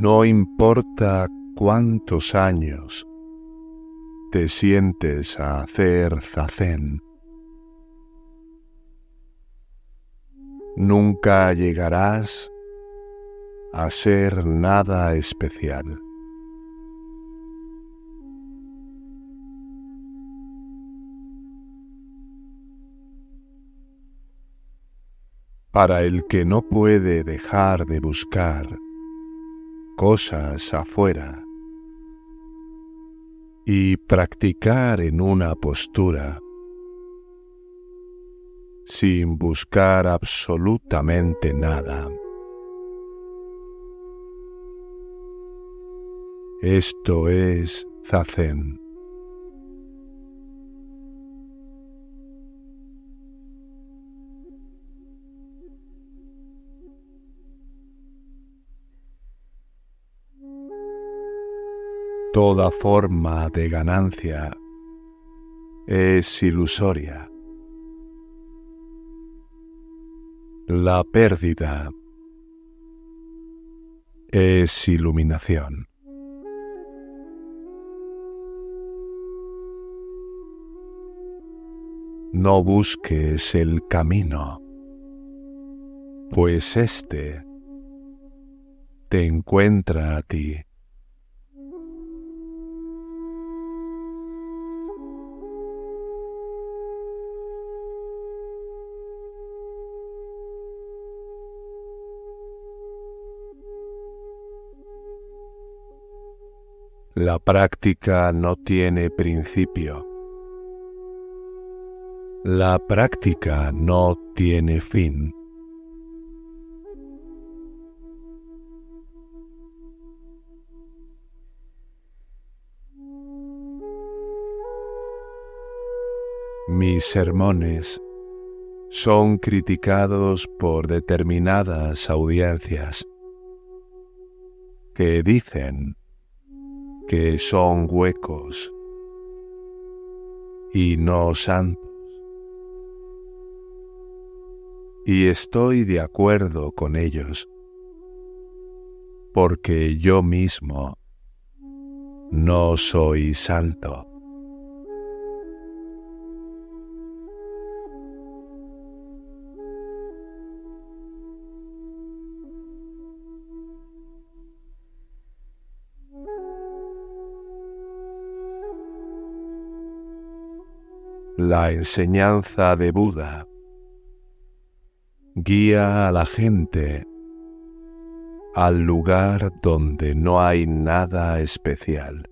No importa cuántos años te sientes a hacer zazen, nunca llegarás a ser nada especial. Para el que no puede dejar de buscar cosas afuera y practicar en una postura sin buscar absolutamente nada. Esto es Zazen. Toda forma de ganancia es ilusoria. La pérdida es iluminación. No busques el camino, pues éste te encuentra a ti. La práctica no tiene principio. La práctica no tiene fin. Mis sermones son criticados por determinadas audiencias que dicen que son huecos y no santos. Y estoy de acuerdo con ellos, porque yo mismo no soy santo. La enseñanza de Buda guía a la gente al lugar donde no hay nada especial.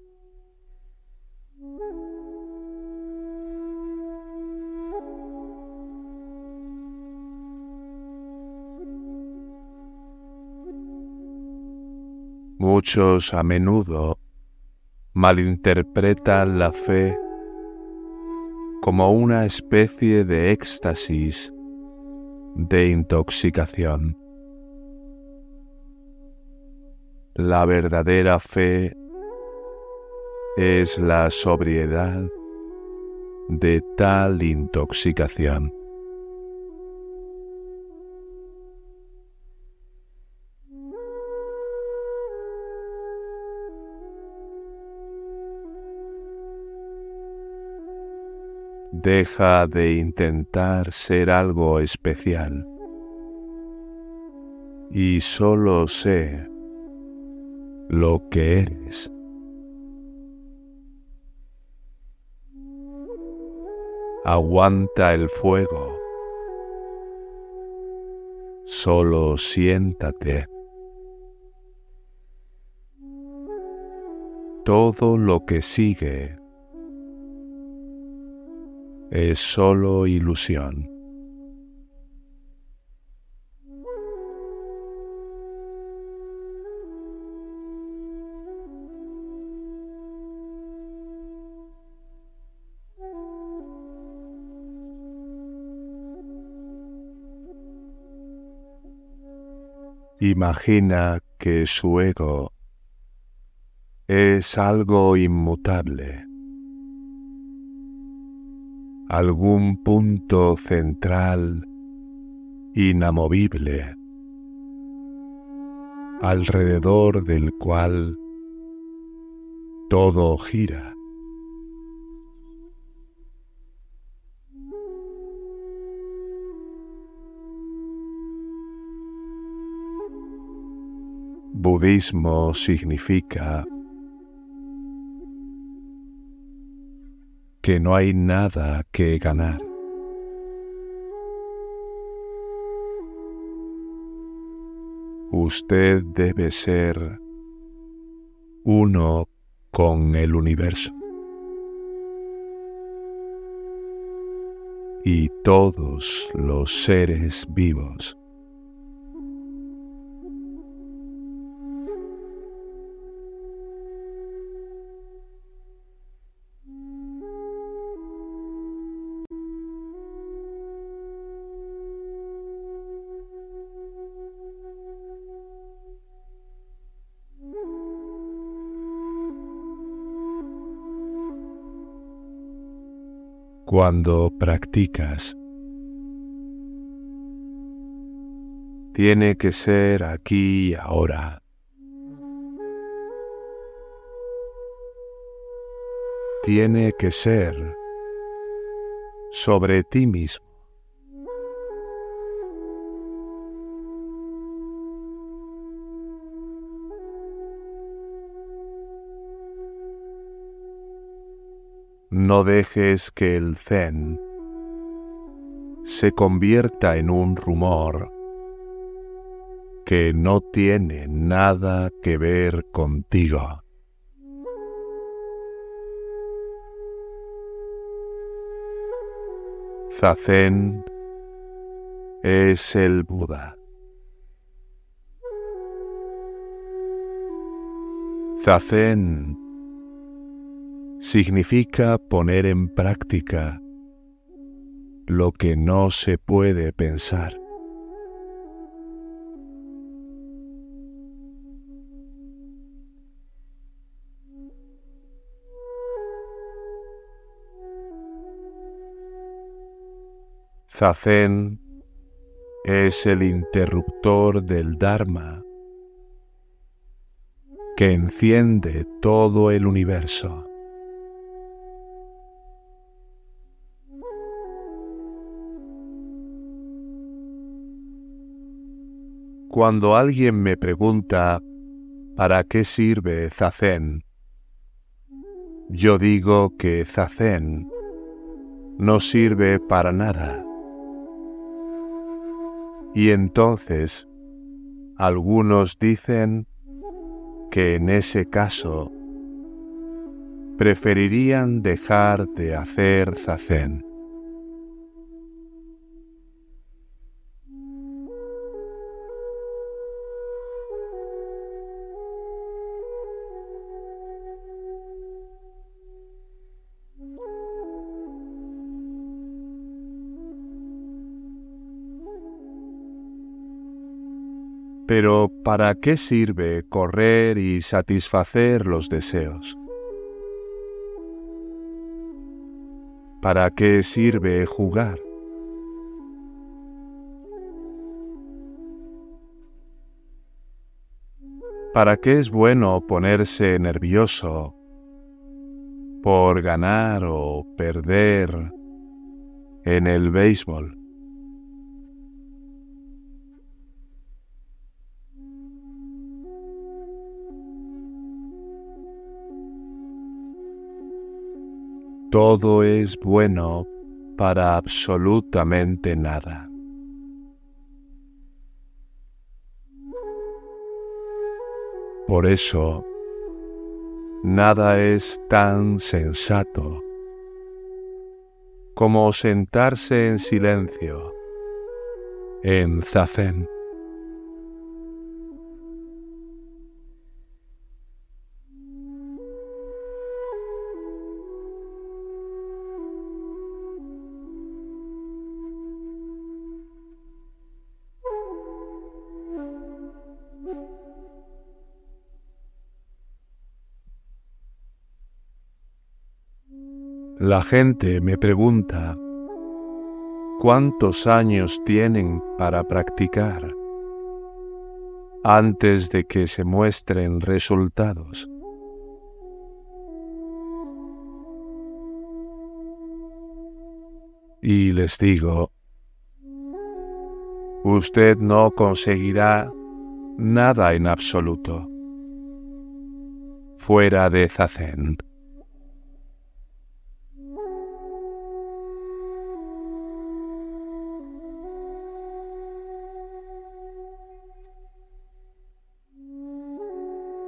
Muchos a menudo malinterpretan la fe como una especie de éxtasis, de intoxicación. La verdadera fe es la sobriedad de tal intoxicación. Deja de intentar ser algo especial y solo sé lo que eres. Aguanta el fuego. Solo siéntate. Todo lo que sigue es solo ilusión. Imagina que su ego es algo inmutable algún punto central inamovible alrededor del cual todo gira. Budismo significa que no hay nada que ganar. Usted debe ser uno con el universo. Y todos los seres vivos. Cuando practicas. Tiene que ser aquí y ahora. Tiene que ser sobre ti mismo. No dejes que el zen se convierta en un rumor que no tiene nada que ver contigo. Zazen es el Buda. Zazen significa poner en práctica lo que no se puede pensar. Zazen es el interruptor del Dharma que enciende todo el universo. Cuando alguien me pregunta ¿para qué sirve Zazen? Yo digo que Zazen no sirve para nada. Y entonces algunos dicen que en ese caso preferirían dejar de hacer Zazen. Pero ¿para qué sirve correr y satisfacer los deseos? ¿Para qué sirve jugar? ¿Para qué es bueno ponerse nervioso por ganar o perder en el béisbol? Todo es bueno para absolutamente nada. Por eso, nada es tan sensato como sentarse en silencio en zazen. La gente me pregunta, ¿cuántos años tienen para practicar? antes de que se muestren resultados. Y les digo, usted no conseguirá nada en absoluto fuera de Zazen.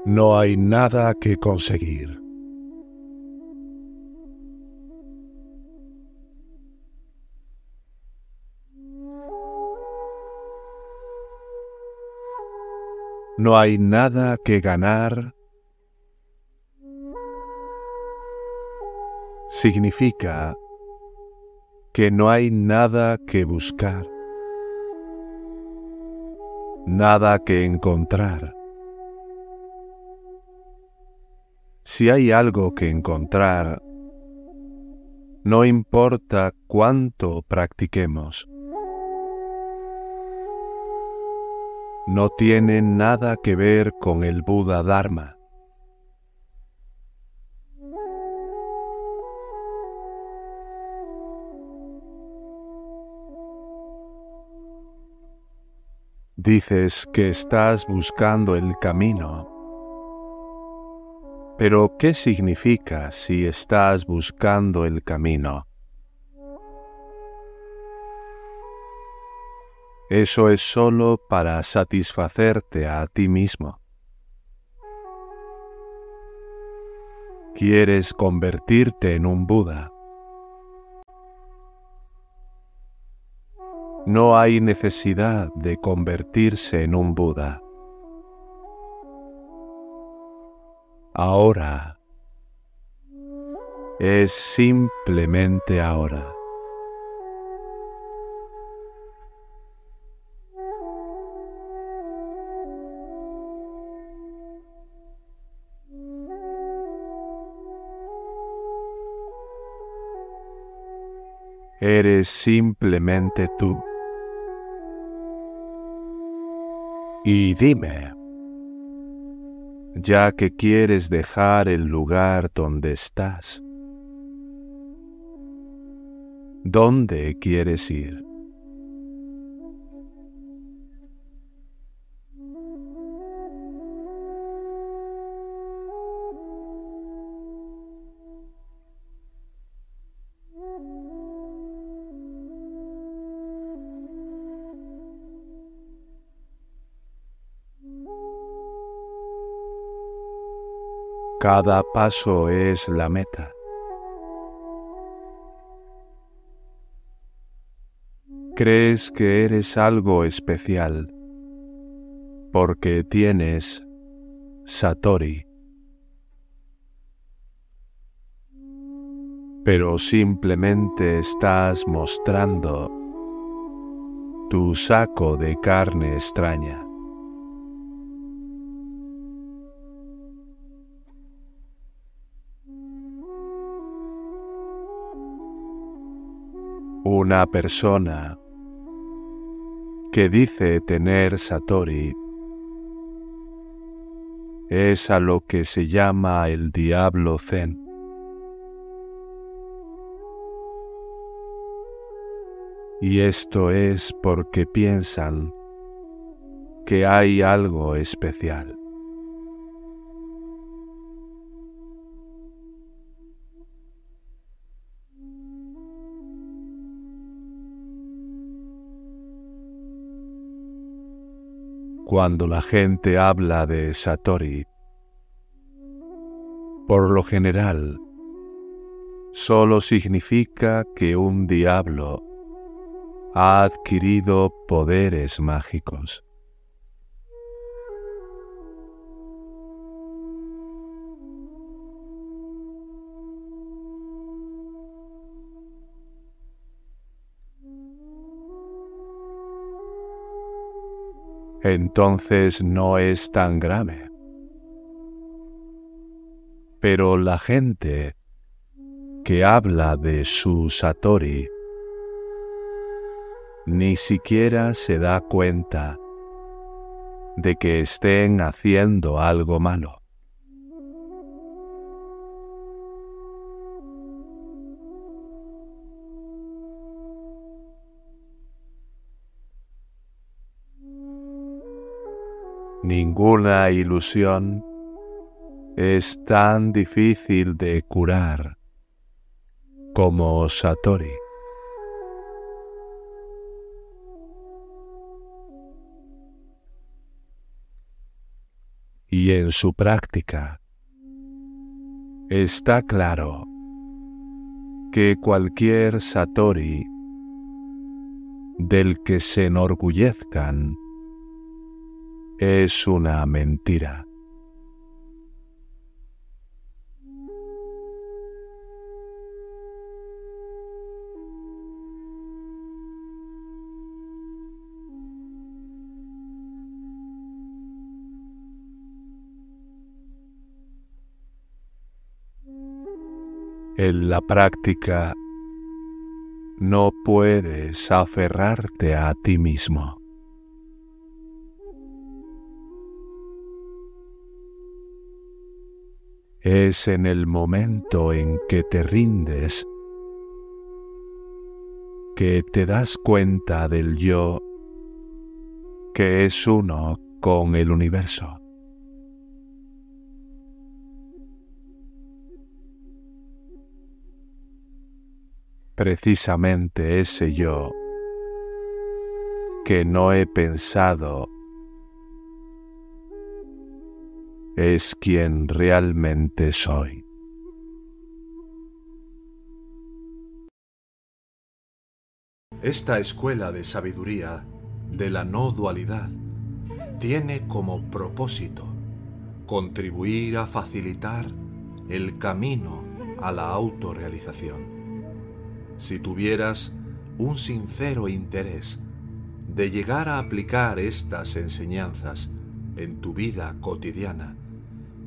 No hay nada que conseguir. No hay nada que ganar. Significa que no hay nada que buscar, nada que encontrar. Si hay algo que encontrar, no importa cuánto practiquemos. no tiene nada que ver con el Buda Dharma. Dices que estás buscando el camino. Pero ¿qué significa si estás buscando el camino? Eso es solo para satisfacerte a ti mismo. Quieres convertirte en un Buda. No hay necesidad de convertirse en un Buda. Ahora es simplemente ahora. eres simplemente tú. Y dime, ya que quieres dejar el lugar donde estás, ¿dónde quieres ir? Cada paso es la meta. Crees que eres algo especial porque tienes Satori. Pero simplemente estás mostrando tu saco de carne extraña. Una persona que dice tener Satori es a lo que se llama el diablo zen. Y esto es porque piensan que hay algo especial. Cuando la gente habla de Satori, por lo general, solo significa que un diablo ha adquirido poderes mágicos. Entonces no es tan grave. Pero la gente que habla de su Satori ni siquiera se da cuenta de que estén haciendo algo malo. Ninguna ilusión es tan difícil de curar como Satori. Y en su práctica está claro que cualquier Satori del que se enorgullezcan es una mentira. En la práctica no puedes aferrarte a ti mismo. Es en el momento en que te rindes que te das cuenta del yo que es uno con el universo. Precisamente ese yo que no he pensado es quien realmente soy. Esta escuela de sabiduría de la no dualidad tiene como propósito contribuir a facilitar el camino a la autorrealización. Si tuvieras un sincero interés de llegar a aplicar estas enseñanzas en tu vida cotidiana,